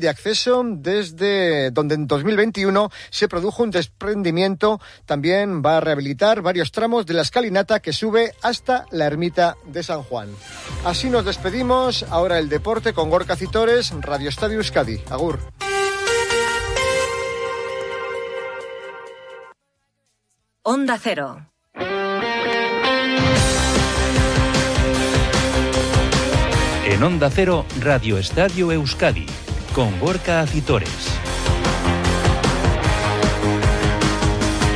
de acceso desde donde en 2021 se produjo un desprendimiento. También va a rehabilitar varios tramos de la escalinata que sube hasta la ermita de San Juan. Así nos despedimos. Ahora el deporte con Gorka Citores, Radio Estadio Euskadi. Agur. Onda Cero. En Onda Cero, Radio Estadio Euskadi, con Gorka Acitores.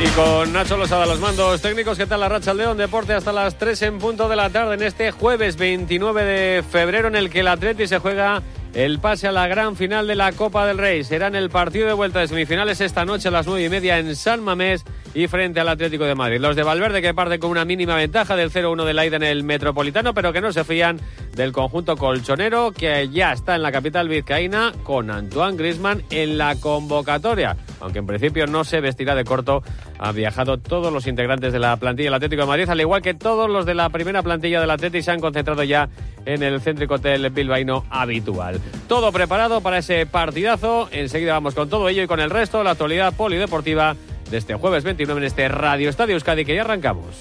Y con Nacho Losada, los mandos técnicos, ¿qué tal la racha León? Deporte hasta las 3 en punto de la tarde en este jueves 29 de febrero en el que el Atleti se juega el pase a la gran final de la Copa del Rey. Será en el partido de vuelta de semifinales esta noche a las nueve y media en San Mamés y frente al Atlético de Madrid. Los de Valverde que parten con una mínima ventaja del 0-1 de la ida en el Metropolitano, pero que no se fían del conjunto colchonero que ya está en la capital vizcaína con Antoine Grisman en la convocatoria. Aunque en principio no se vestirá de corto, ha viajado todos los integrantes de la plantilla del Atlético de Madrid, al igual que todos los de la primera plantilla del Atlético, se han concentrado ya en el céntrico hotel bilbaíno habitual. Todo preparado para ese partidazo. Enseguida vamos con todo ello y con el resto, la actualidad polideportiva de este jueves 29 en este Radio Estadio Euskadi que ya arrancamos.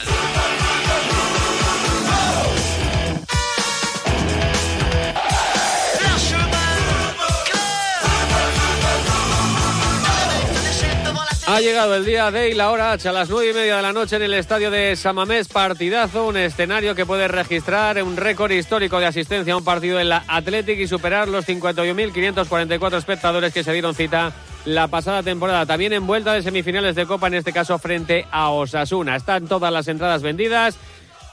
Ha llegado el día de y la hora H a las nueve y media de la noche en el estadio de Samamés. Partidazo, un escenario que puede registrar un récord histórico de asistencia a un partido en la Athletic y superar los 51.544 espectadores que se dieron cita la pasada temporada. También en vuelta de semifinales de Copa, en este caso frente a Osasuna. Están todas las entradas vendidas.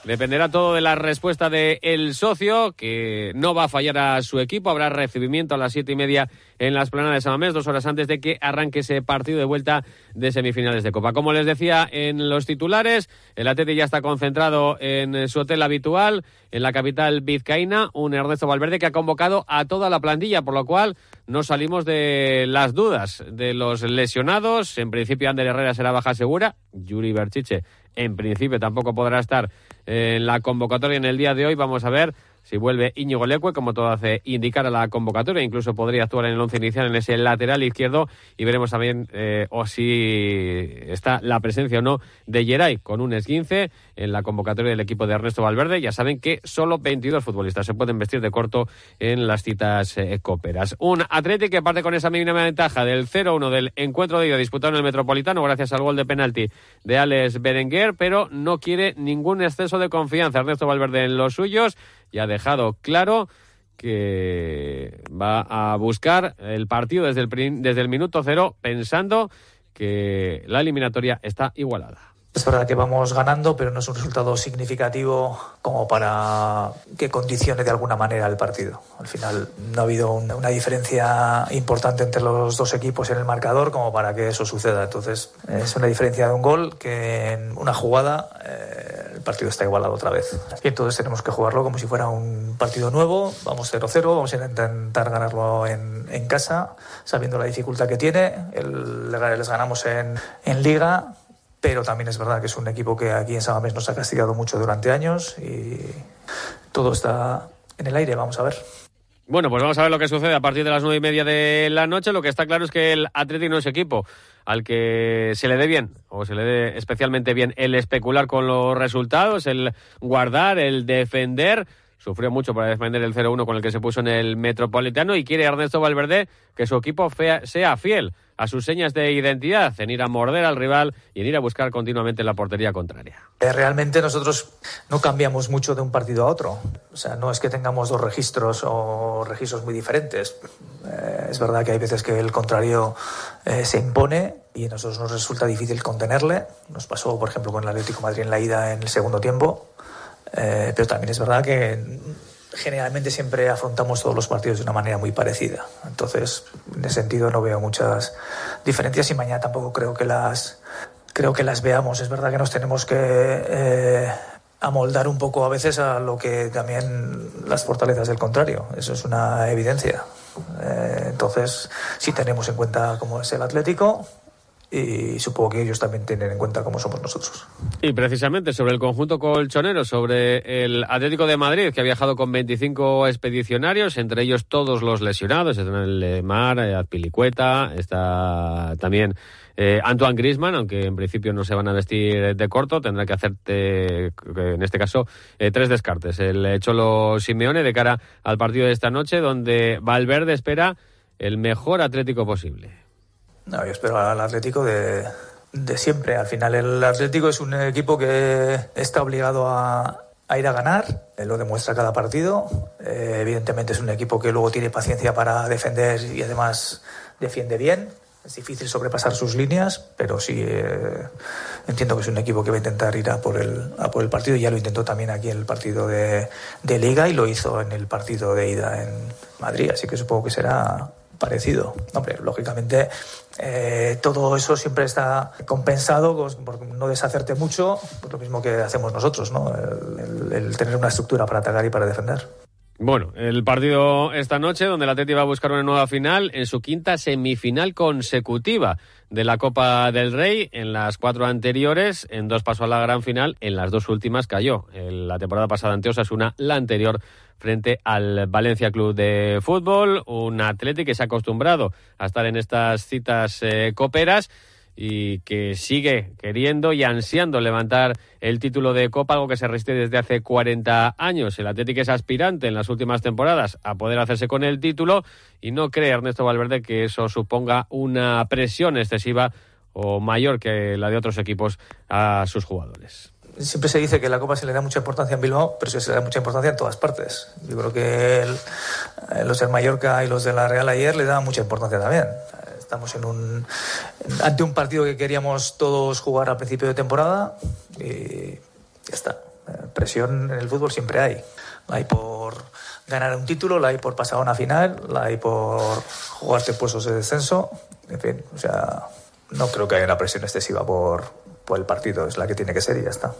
Dependerá todo de la respuesta del el socio, que no va a fallar a su equipo. Habrá recibimiento a las siete y media en las planas de Samamés, dos horas antes de que arranque ese partido de vuelta de semifinales de Copa. Como les decía en los titulares, el Atleti ya está concentrado en su hotel habitual, en la capital vizcaína, un Ernesto Valverde que ha convocado a toda la plantilla, por lo cual no salimos de las dudas de los lesionados. En principio, Ander Herrera será baja segura, Yuri Berchiche en principio tampoco podrá estar en la convocatoria en el día de hoy. Vamos a ver si vuelve Íñigo Leque, como todo hace indicar a la convocatoria, incluso podría actuar en el once inicial en ese lateral izquierdo y veremos también eh, o si está la presencia o no de Geray con un esguince en la convocatoria del equipo de Ernesto Valverde. Ya saben que solo 22 futbolistas se pueden vestir de corto en las citas eh, cóperas. Un Atlético que parte con esa mínima ventaja del 0-1 del encuentro de ida disputado en el Metropolitano gracias al gol de penalti de Alex Berenguer, pero no quiere ningún exceso de confianza Ernesto Valverde en los suyos y ha dejado claro que va a buscar el partido desde el, desde el minuto cero pensando que la eliminatoria está igualada. Es verdad que vamos ganando, pero no es un resultado significativo como para que condicione de alguna manera el partido. Al final no ha habido una, diferencia importante entre los dos equipos en el marcador como para que eso suceda. Entonces es una diferencia de un gol que en una jugada eh, el partido está igualado otra vez. Y entonces tenemos que jugarlo como si fuera un partido nuevo. Vamos 0-0, vamos a intentar ganarlo en, en, casa, sabiendo la dificultad que tiene. El, les ganamos en, en liga pero también es verdad que es un equipo que aquí en Samamés nos ha castigado mucho durante años y todo está en el aire, vamos a ver. Bueno, pues vamos a ver lo que sucede a partir de las nueve y media de la noche. Lo que está claro es que el Atlético no es equipo al que se le dé bien, o se le dé especialmente bien, el especular con los resultados, el guardar, el defender sufrió mucho para defender el 0-1 con el que se puso en el Metropolitano y quiere Ernesto Valverde que su equipo sea fiel a sus señas de identidad, en ir a morder al rival y en ir a buscar continuamente la portería contraria. Eh, realmente nosotros no cambiamos mucho de un partido a otro. O sea, no es que tengamos dos registros o registros muy diferentes. Eh, es verdad que hay veces que el contrario eh, se impone y a nosotros nos resulta difícil contenerle. Nos pasó, por ejemplo, con el Atlético Madrid en la ida en el segundo tiempo eh, pero también es verdad que generalmente siempre afrontamos todos los partidos de una manera muy parecida. Entonces, en ese sentido no veo muchas diferencias y mañana tampoco creo que las creo que las veamos. Es verdad que nos tenemos que eh, amoldar un poco a veces a lo que también las fortalezas del contrario. Eso es una evidencia. Eh, entonces, si tenemos en cuenta cómo es el Atlético y supongo que ellos también tienen en cuenta cómo somos nosotros. Y precisamente sobre el conjunto colchonero, sobre el Atlético de Madrid, que ha viajado con 25 expedicionarios, entre ellos todos los lesionados, están el Mar, eh, Azpilicueta, está también eh, Antoine Grisman, aunque en principio no se van a vestir de corto, tendrá que hacerte, en este caso, eh, tres descartes. El Cholo Simeone de cara al partido de esta noche, donde Valverde espera el mejor Atlético posible. No, yo espero al Atlético de, siempre. Al final el Atlético es un equipo que está obligado a, ir a ganar, lo demuestra cada partido. Eh, evidentemente es un equipo que luego tiene paciencia para defender y además defiende bien. Es difícil sobrepasar sus líneas, pero sí eh, entiendo que es un equipo que va a intentar ir a por el, a por partido. Ya lo intentó también aquí en el partido de Liga y lo hizo en el partido de ida en Madrid. Así que supongo que será parecido. Hombre, lógicamente eh, todo eso siempre está compensado por no deshacerte mucho, lo mismo que hacemos nosotros, ¿no? el, tener una estructura para atacar y para defender. Bueno, el partido esta noche donde el Atleti va a buscar una nueva final en su quinta semifinal consecutiva de la Copa del Rey. En las cuatro anteriores, en dos pasó a la gran final, en las dos últimas cayó. En la temporada pasada ante Osasuna, la anterior frente al Valencia Club de Fútbol, un Atlético que se ha acostumbrado a estar en estas citas eh, coperas y que sigue queriendo y ansiando levantar el título de Copa, algo que se resiste desde hace 40 años. El Atlético es aspirante en las últimas temporadas a poder hacerse con el título y no cree Ernesto Valverde que eso suponga una presión excesiva o mayor que la de otros equipos a sus jugadores siempre se dice que la Copa se le da mucha importancia en Bilbao, pero se le da mucha importancia en todas partes. Yo creo que eh, los del Mallorca y los de la Real ayer le daban mucha importancia también. Estamos en un, ante un partido que queríamos todos jugar al principio de temporada y ya está. Eh, presión en el fútbol siempre hay. La hay por ganar un título, la hay por pasar a una final, la hay por jugarte puestos de descenso. En fin, o sea, no creo que haya una presión excesiva por, pues el partido es la que tiene que ser y ya está.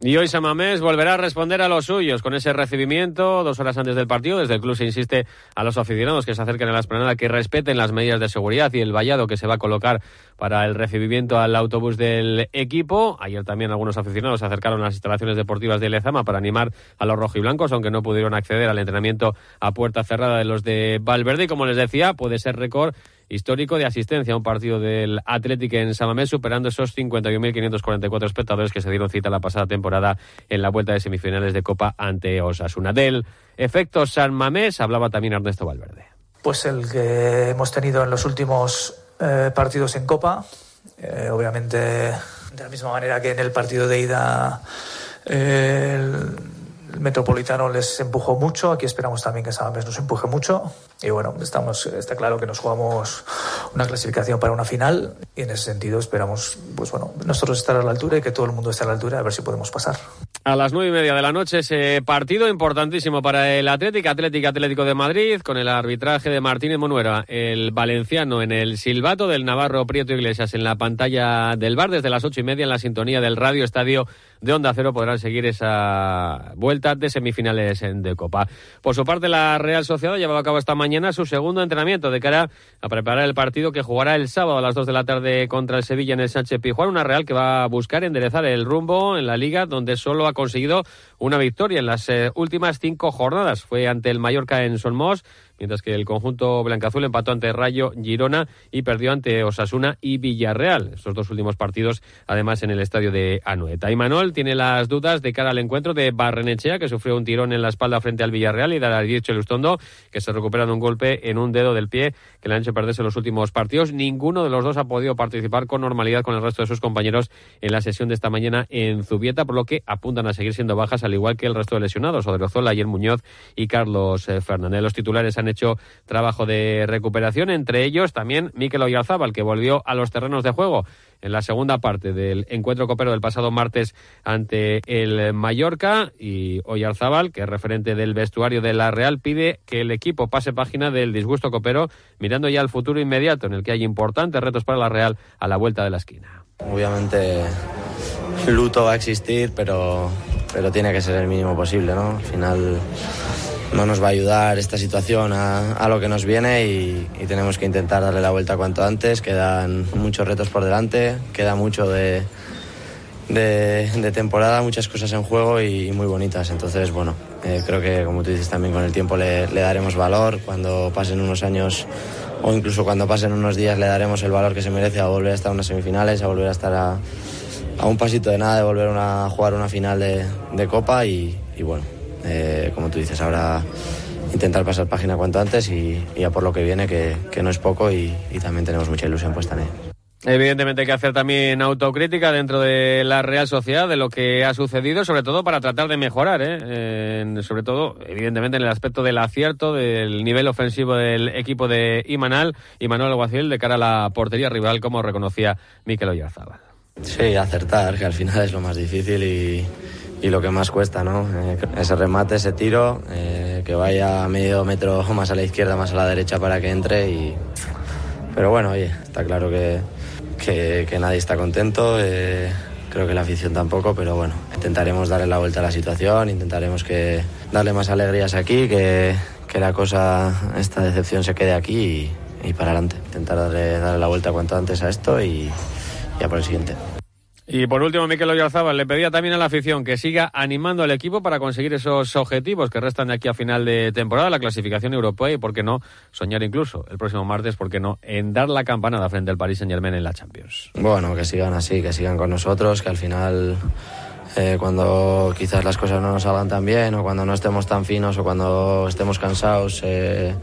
Y hoy Samamés volverá a responder a los suyos con ese recibimiento dos horas antes del partido. Desde el club se insiste a los aficionados que se acerquen a la esplanada que respeten las medidas de seguridad y el vallado que se va a colocar para el recibimiento al autobús del equipo. Ayer también algunos aficionados se acercaron a las instalaciones deportivas de Lezama para animar a los rojiblancos, aunque no pudieron acceder al entrenamiento a puerta cerrada de los de Valverde. Y como les decía, puede ser récord histórico de asistencia a un partido del Atlético en Samamés, superando esos 51.544 espectadores que se dieron cita la pasada temporada en la vuelta de semifinales de Copa ante Osasuna. Del efecto San Mamés hablaba también Ernesto Valverde. Pues el que hemos tenido en los últimos eh, partidos en Copa, eh, obviamente de la misma manera que en el partido de ida. Eh, Metropolitano les empujó mucho, aquí esperamos también que Samamés nos empuje mucho. Y bueno, estamos, está claro que nos jugamos una clasificación para una final. Y en ese sentido esperamos, pues bueno, nosotros estar a la altura y que todo el mundo esté a la altura a ver si podemos pasar. A las nueve y media de la noche ese partido importantísimo para el Atlético, Atlético Atlético de Madrid con el arbitraje de Martínez Monuera, el valenciano en el silbato del Navarro Prieto Iglesias en la pantalla del bar desde las ocho y media en la sintonía del Radio Estadio de Onda Cero podrán seguir esa vuelta de semifinales de Copa. Por su parte, la Real Sociedad ha llevado a cabo esta mañana su segundo entrenamiento de cara a preparar el partido que jugará el sábado a las 2 de la tarde contra el Sevilla en el Sánchez Pijuán. Una Real que va a buscar enderezar el rumbo en la liga, donde solo ha conseguido una victoria en las eh, últimas cinco jornadas. Fue ante el Mallorca en Solmos mientras que el conjunto blancazul empató ante Rayo Girona y perdió ante Osasuna y Villarreal. Estos dos últimos partidos, además, en el estadio de Anoeta. Y Manol tiene las dudas de cara al encuentro de Barrenechea, que sufrió un tirón en la espalda frente al Villarreal, y de Lustondo, que se recupera de un golpe en un dedo del pie que le han hecho perderse los últimos partidos. Ninguno de los dos ha podido participar con normalidad con el resto de sus compañeros en la sesión de esta mañana en Zubieta, por lo que apuntan a seguir siendo bajas, al igual que el resto de lesionados, Odrozola, Ayer Muñoz y Carlos eh, Fernández. Los titulares han hecho trabajo de recuperación, entre ellos también Mikel Oyarzábal, que volvió a los terrenos de juego en la segunda parte del encuentro copero del pasado martes ante el Mallorca y Oyarzábal, que es referente del vestuario de la Real, pide que el equipo pase página del disgusto copero mirando ya al futuro inmediato en el que hay importantes retos para la Real a la vuelta de la esquina. Obviamente luto va a existir, pero, pero tiene que ser el mínimo posible, ¿no? Al final no nos va a ayudar esta situación a, lo que nos viene y, tenemos que intentar darle la vuelta cuanto antes. Quedan muchos retos por delante, queda mucho de, de, temporada, muchas cosas en juego y, muy bonitas. Entonces, bueno, eh, creo que como tú dices también con el tiempo le, daremos valor. Cuando pasen unos años o incluso cuando pasen unos días le daremos el valor que se merece a volver a estar en unas semifinales, a volver a estar a, un pasito de nada de volver a jugar una final de, Copa y bueno eh, como tú dices, ahora intentar pasar página cuanto antes y, ya por lo que viene, que, no es poco y, también tenemos mucha ilusión puesta en él. Evidentemente hay que hacer también autocrítica dentro de la Real Sociedad de lo que ha sucedido, sobre todo para tratar de mejorar, ¿eh? sobre todo, evidentemente, en el aspecto del acierto, del nivel ofensivo del equipo de Imanal y Manuel Aguacil de cara a la portería rival, como reconocía Miquel Oyarzábal. Sí, acertar, que al final es lo más difícil y y lo que más cuesta, ¿no? Eh, ese remate, ese tiro, eh, que vaya medio metro más a la izquierda, más a la derecha para que entre. Pero bueno, oye, está claro que, que, nadie está contento, eh, creo que la afición tampoco, pero bueno, intentaremos darle la vuelta a la situación, intentaremos que darle más alegrías aquí, que, que la cosa, esta decepción se quede aquí y, y para adelante. Intentar darle, darle la vuelta cuanto antes a esto y ya por el siguiente. Y por último, Miquel Oyarzábal le pedía también a la afición que siga animando al equipo para conseguir esos objetivos que restan de aquí a final de temporada, la clasificación europea y, por qué no, soñar incluso el próximo martes, por qué no, en dar la campanada frente al Paris Saint-Germain en la Champions. Bueno, que sigan así, que sigan con nosotros, que al final... Eh, cuando quizás las cosas no nos salgan tan bien o cuando no estemos tan finos o cuando estemos cansados, eh,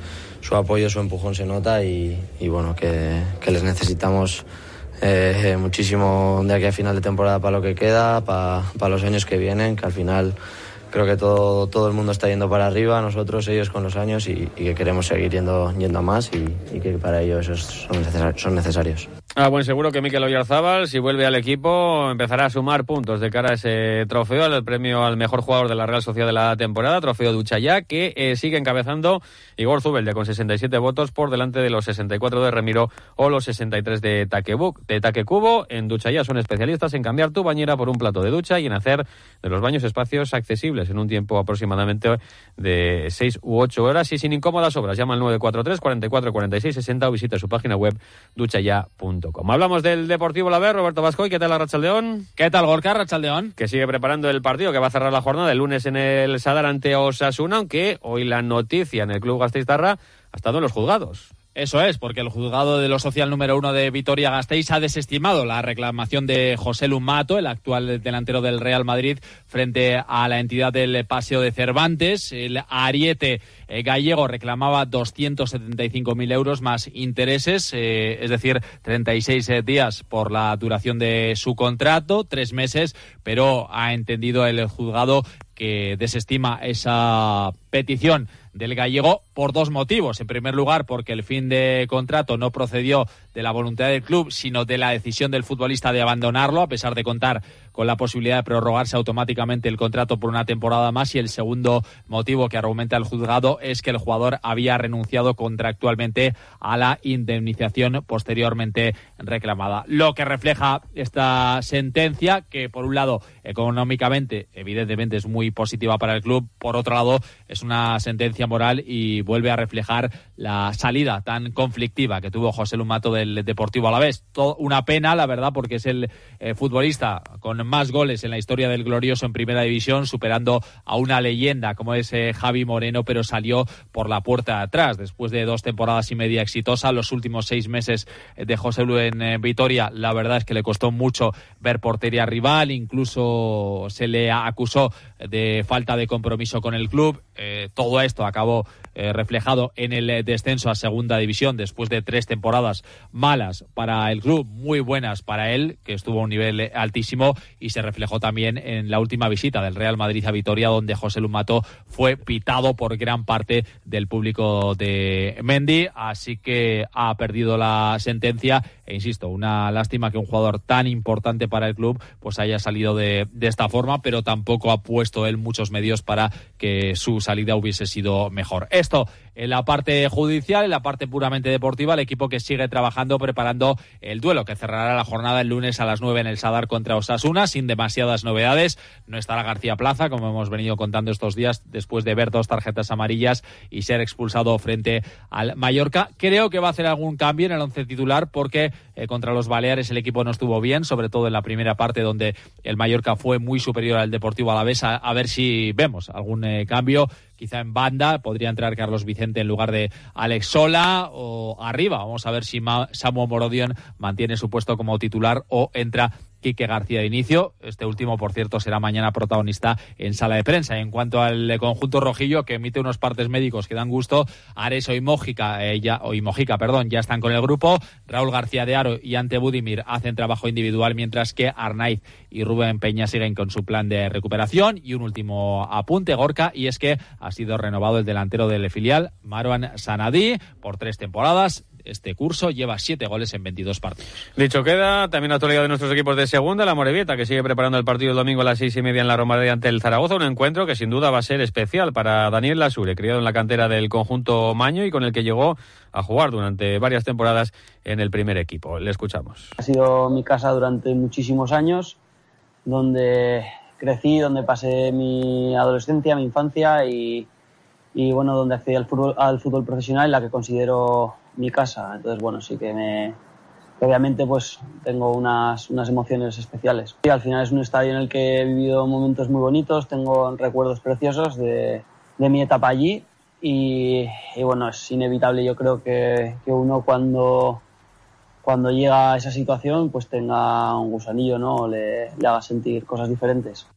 su apoyo, su empujón se nota y, bueno, que, que les necesitamos eh, muchísimo de aquí a final de temporada para lo que queda, para, para los años que vienen, que al final creo que todo, todo el mundo está yendo para arriba, nosotros, ellos con los años y, que queremos seguir yendo, yendo a más y, que para ello esos son, son necesarios. Ah, bueno, seguro que Mikel Oyarzábal, si vuelve al equipo, empezará a sumar puntos de cara a ese trofeo, al premio al mejor jugador de la Real Sociedad de la temporada, trofeo Duchayá, que eh, sigue encabezando Igor Zubelde con 67 votos por delante de los 64 de Remiro o los 63 de Taquebuc, de Taquecubo. En Duchayá son especialistas en cambiar tu bañera por un plato de ducha y en hacer de los baños espacios accesibles en un tiempo aproximadamente de 6 u 8 horas y sin incómodas obras. Llama al 943 44 46 60 o visita su página web duchaya.com. Como Hablamos del Deportivo La Roberto Vascoy, ¿qué tal la Rachaldeón? ¿Qué tal Gorka Rachaldeón? Que sigue preparando el partido que va a cerrar la jornada el lunes en el Sadar ante Osasuna, aunque hoy la noticia en el Club Gasteiztarra ha estado en los juzgados. Eso es, porque el juzgado de lo social número uno de Vitoria Gasteiz ha desestimado la reclamación de José Lumato, el actual delantero del Real Madrid, frente a la entidad del Paseo de Cervantes. El ariete eh, gallego reclamaba 275.000 euros más intereses, eh, es decir, 36 eh, días por la duración de su contrato, tres meses, pero ha entendido el juzgado que desestima esa petición del gallego por dos motivos. En primer lugar, porque el fin de contrato no procedió de la voluntad del club, sino de la decisión del futbolista de abandonarlo, a pesar de contar con la posibilidad de prorrogarse automáticamente el contrato por una temporada más. Y el segundo motivo que argumenta el juzgado es que el jugador había renunciado contractualmente a la indemnización posteriormente reclamada. Lo que refleja esta sentencia, que por un lado económicamente evidentemente es muy positiva para el club, por otro lado es una sentencia moral y vuelve a reflejar la salida tan conflictiva que tuvo José Lumato del Deportivo Alavés. Todo, una pena, la verdad, porque es el eh, futbolista con más goles en la historia del glorioso en Primera División, superando a una leyenda como es eh, Javi Moreno, pero salió por la puerta de atrás después de dos temporadas y media exitosas. Los últimos seis meses de José Lu en eh, Vitoria, la verdad es que le costó mucho ver portería rival, incluso se le acusó de falta de compromiso con el club. Todo esto acabó eh, reflejado en el eh, descenso a segunda división después de tres temporadas malas para el club, muy buenas para él, que estuvo a un nivel eh, altísimo y se reflejó también en la última visita del Real Madrid a Vitoria, donde José Lumato fue pitado por gran parte del público de Mendy, así que ha perdido la sentencia e insisto, una lástima que un jugador tan importante para el club pues haya salido de, esta forma, pero tampoco ha puesto él muchos medios para que su salida hubiese sido mejor. Esto en la parte judicial, en la parte puramente deportiva, el equipo que sigue trabajando, preparando el duelo que cerrará la jornada el lunes a las 9 en el Sadar contra Osasuna, sin demasiadas novedades. No estará García Plaza, como hemos venido contando estos días, después de ver dos tarjetas amarillas y ser expulsado frente al Mallorca. Creo que va a hacer algún cambio en el once titular porque eh, contra los Baleares el equipo no estuvo bien, sobre todo en la primera parte donde el Mallorca fue muy superior al Deportivo Alavés. A, a ver si vemos algún eh, cambio quizá en banda podría entrar Carlos Vicente en lugar de Alex Sola o arriba. Vamos a ver si Samuel Morodion mantiene su puesto como titular o entra Quique García de inicio. Este último, por cierto, será mañana protagonista en sala de prensa. En cuanto al conjunto rojillo, que emite unos partes médicos que dan gusto, Ares y Mójica, eh, ya, o Mojica, perdón, ya están con el grupo. Raúl García de Aro y Ante Budimir hacen trabajo individual, mientras que Arnaiz y Rubén Peña siguen con su plan de recuperación. Y un último apunte, Gorka, y es que ha sido renovado el delantero del filial, Marwan Sanadí, por tres temporadas este curso, lleva siete goles en 22 partidos. Dicho queda, también actualidad de nuestros equipos de segunda, la Morevieta, que sigue preparando el partido el domingo a las seis y media en la Romareda ante el Zaragoza, un encuentro que sin duda va a ser especial para Daniel Lasure, criado en la cantera del conjunto Maño y con el que llegó a jugar durante varias temporadas en el primer equipo. Le escuchamos. Ha sido mi casa durante muchísimos años, donde crecí, donde pasé mi adolescencia, mi infancia y, y bueno, donde accedí al fútbol, al fútbol profesional, la que considero mi casa. Entonces, bueno, sí que me, obviamente pues tengo unas, unas emociones especiales. Y al final es un estadio en el que he vivido momentos muy bonitos, tengo recuerdos preciosos de, de mi etapa allí y, bueno, es inevitable yo creo que, que, uno cuando, cuando llega a esa situación pues tenga un gusanillo, ¿no? Le haga sentir cosas diferentes.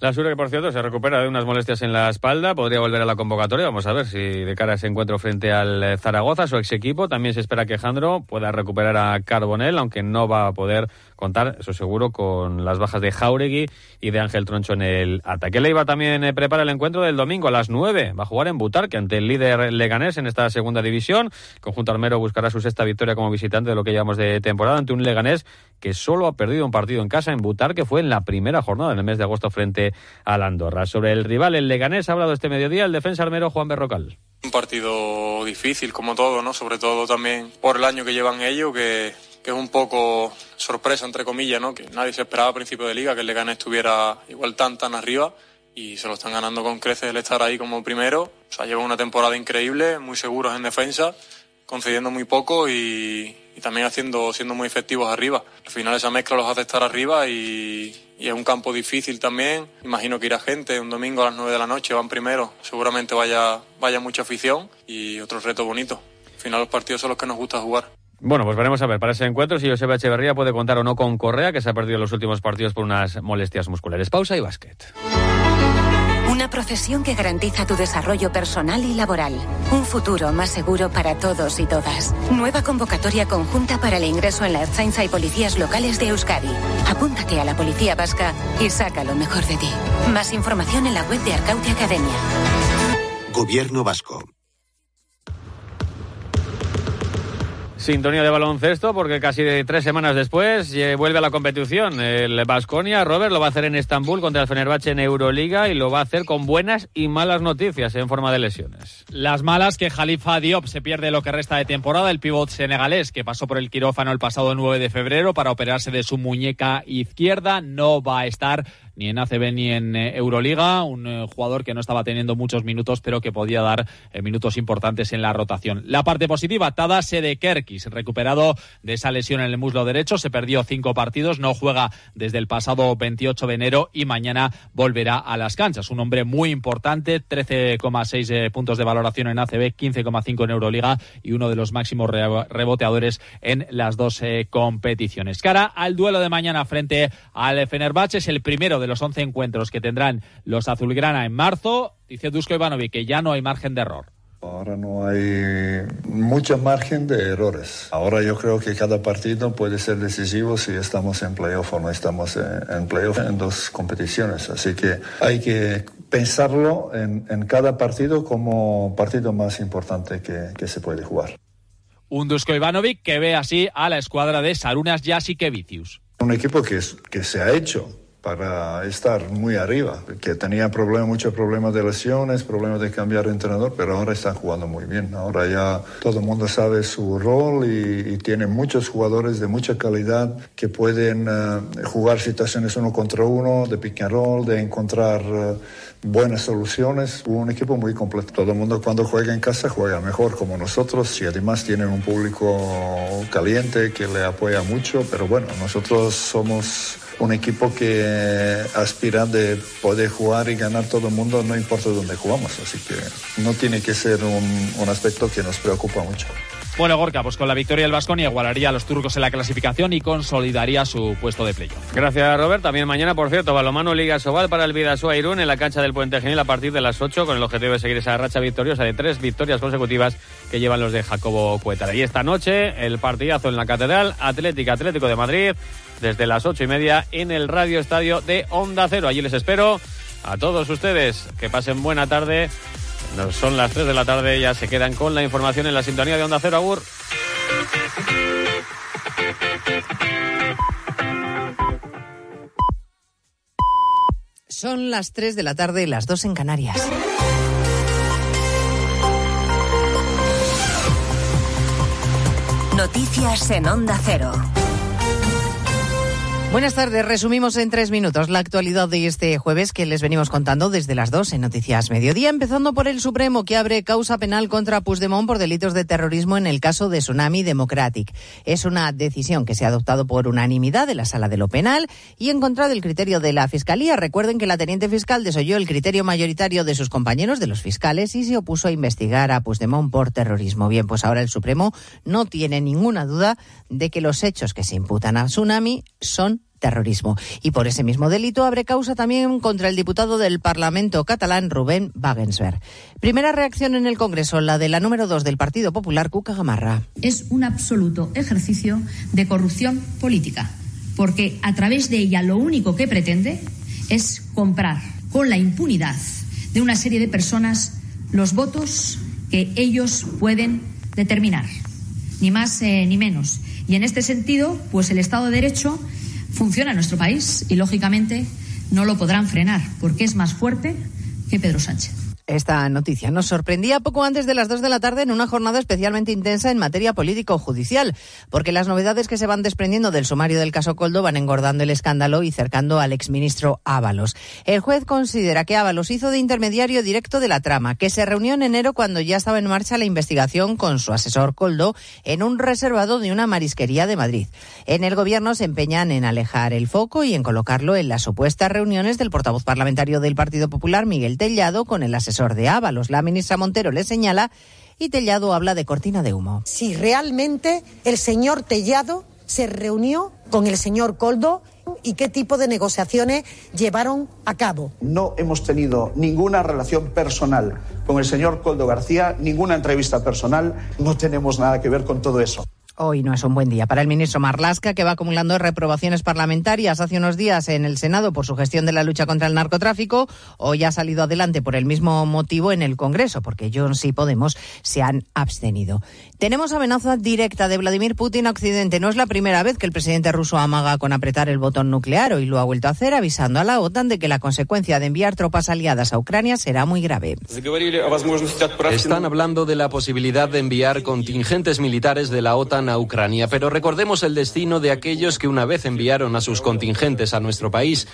La Sura, que por cierto se recupera de unas molestias en la espalda, podría volver a la convocatoria. Vamos a ver si de cara a ese encuentro frente al eh, Zaragoza, su ex equipo. También se espera que Jandro pueda recuperar a Carbonell, aunque no va a poder contar, eso seguro, con las bajas de Jauregui y de Ángel Troncho en el ataque. Leiva también eh, prepara el encuentro del domingo a las 9. Va a jugar en Butarque ante el líder Leganés en esta segunda división. Conjunto armero buscará su sexta victoria como visitante de lo que llevamos de temporada ante un Leganés que solo ha perdido un partido en casa en Butarque. Fue en la primera jornada en el mes de agosto frente al Andorra. Sobre el rival, el Leganés, ha hablado este mediodía el defensa armero Juan Berrocal. Un partido difícil, como todo, ¿no? Sobre todo también por el año que llevan ellos, que, que es un poco sorpresa, entre comillas, ¿no? Que nadie se esperaba a principio de liga que el Leganés estuviera igual tan, tan arriba y se lo están ganando con creces el estar ahí como primero. O sea, llevan una temporada increíble, muy seguros en defensa, concediendo muy poco y, y también haciendo, siendo muy efectivos arriba. Al final esa mezcla los hace estar arriba y, y, es un campo difícil también. Imagino que irá gente un domingo a las 9 de la noche, van primero, seguramente vaya, vaya mucha afición y otro reto bonito. Al final los partidos son los que nos gusta jugar. Bueno, pues veremos a ver para ese encuentro si Joseba Echeverría puede contar o no con Correa, que se ha perdido los últimos partidos por unas molestias musculares. Pausa y básquet. Una profesión que garantiza tu desarrollo personal y laboral. Un futuro más seguro para todos y todas. Nueva convocatoria conjunta para el ingreso en la Ertzaintza y policías locales de Euskadi. Apúntate a la Policía Vasca y saca lo mejor de ti. Más información en la web de Arcaute Academia. Gobierno Vasco. Sintonía de baloncesto, porque casi tres semanas después vuelve a la competición. El Basconia, Robert, lo va a hacer en Estambul contra el Fenerbahce en Euroliga y lo va a hacer con buenas y malas noticias en forma de lesiones. Las malas que Jalifa Diop se pierde lo que resta de temporada, el pívot senegalés que pasó por el quirófano el pasado 9 de febrero para operarse de su muñeca izquierda, no va a estar ni en ACB ni en eh, Euroliga, un eh, jugador que no estaba teniendo muchos minutos, pero que podía dar eh, minutos importantes en la rotación. La parte positiva, Tada Sedekerkis, recuperado de esa lesión en el muslo derecho, se perdió cinco partidos, no juega desde el pasado 28 de enero y mañana volverá a las canchas. Un hombre muy importante, 13,6 puntos de valoración en ACB, 15,5 en Euroliga y uno de los máximos reboteadores en las dos competiciones. Cara al duelo de mañana frente al Fenerbahce, es el primero de los 11 encuentros que tendrán los azulgrana en marzo, dice Dusko Ivanovic que ya no hay margen de error. Ahora no hay mucho margen de errores. Ahora yo creo que cada partido puede ser decisivo si estamos en playoff o no estamos en playoff en dos competiciones. Así que hay que pensarlo en, en cada partido como partido más importante que, que se puede jugar. Un Dusko Ivanovic que ve así a la escuadra de Sarunas Jasikevicius. Un equipo que, es, que se ha hecho para estar muy arriba, que tenía problemas, muchos problemas de lesiones, problemas de cambiar de entrenador, pero ahora están jugando muy bien. Ahora ya todo el mundo sabe su rol y, y tiene muchos jugadores de mucha calidad que pueden uh, jugar situaciones uno contra uno, de pick and roll, de encontrar uh, buenas soluciones. Un equipo muy completo. Todo el mundo cuando juega en casa juega mejor como nosotros y además tienen un público caliente que le apoya mucho, pero bueno, nosotros somos un equipo que aspira de poder jugar y ganar todo el mundo, no importa dónde jugamos. Así que no tiene que ser un, un aspecto que nos preocupa mucho. Bueno, Gorka, pues con la victoria del Vasconia igualaría a los turcos en la clasificación y consolidaría su puesto de playoff. Gracias, Robert. También mañana, por cierto, Balomano Liga Sobal para el Vidasoa Irún en la cancha del Puente Genil a partir de las 8 con el objetivo de seguir esa racha victoriosa de tres victorias consecutivas que llevan los de Jacobo Cuétara. Y esta noche el partidazo en la Catedral Atlética Atlético de Madrid desde las ocho y media en el Radio Estadio de Onda Cero. Allí les espero a todos ustedes. Que pasen buena tarde. No, son las 3 de la tarde, ya se quedan con la información en la sintonía de Onda Cero Agur. Son las 3 de la tarde y las 2 en Canarias. Noticias en Onda Cero. Buenas tardes. Resumimos en tres minutos la actualidad de este jueves que les venimos contando desde las dos en Noticias Mediodía, empezando por el Supremo que abre causa penal contra Puigdemont por delitos de terrorismo en el caso de Tsunami Democratic. Es una decisión que se ha adoptado por unanimidad de la Sala de lo Penal y en contra del criterio de la Fiscalía. Recuerden que la teniente fiscal desoyó el criterio mayoritario de sus compañeros, de los fiscales, y se opuso a investigar a Puigdemont por terrorismo. Bien, pues ahora el Supremo no tiene ninguna duda de que los hechos que se imputan a Tsunami son terrorismo. Y por ese mismo delito abre causa también contra el diputado del Parlamento catalán, Rubén Wagensberg. Primera reacción en el Congreso, la de la número dos del Partido Popular, Cuca Gamarra. Es un absoluto ejercicio de corrupción política, porque a través de ella lo único que pretende es comprar con la impunidad de una serie de personas los votos que ellos pueden determinar, ni más eh, ni menos. Y en este sentido, pues el Estado de Derecho funciona en nuestro país y, lógicamente, no lo podrán frenar porque es más fuerte que Pedro Sánchez. Esta noticia nos sorprendía poco antes de las dos de la tarde en una jornada especialmente intensa en materia político-judicial, porque las novedades que se van desprendiendo del sumario del caso Coldo van engordando el escándalo y cercando al exministro Ábalos. El juez considera que Ábalos hizo de intermediario directo de la trama, que se reunió en enero cuando ya estaba en marcha la investigación con su asesor Coldo en un reservado de una marisquería de Madrid. En el gobierno se empeñan en alejar el foco y en colocarlo en las supuestas reuniones del portavoz parlamentario del Partido Popular, Miguel Tellado, con el asesor de Ábalos. La ministra Montero le señala y Tellado habla de cortina de humo. Si realmente el señor Tellado se reunió con el señor Coldo y qué tipo de negociaciones llevaron a cabo. No hemos tenido ninguna relación personal con el señor Coldo García, ninguna entrevista personal, no tenemos nada que ver con todo eso. Hoy no es un buen día para el ministro Marlasca, que va acumulando reprobaciones parlamentarias hace unos días en el Senado por su gestión de la lucha contra el narcotráfico. Hoy ha salido adelante por el mismo motivo en el Congreso, porque Jones y Podemos se han abstenido. Tenemos amenaza directa de Vladimir Putin a Occidente. No es la primera vez que el presidente ruso amaga con apretar el botón nuclear. Hoy lo ha vuelto a hacer, avisando a la OTAN de que la consecuencia de enviar tropas aliadas a Ucrania será muy grave. Están hablando de la posibilidad de enviar contingentes militares de la OTAN a Ucrania, pero recordemos el destino de aquellos que una vez enviaron a sus contingentes a nuestro país.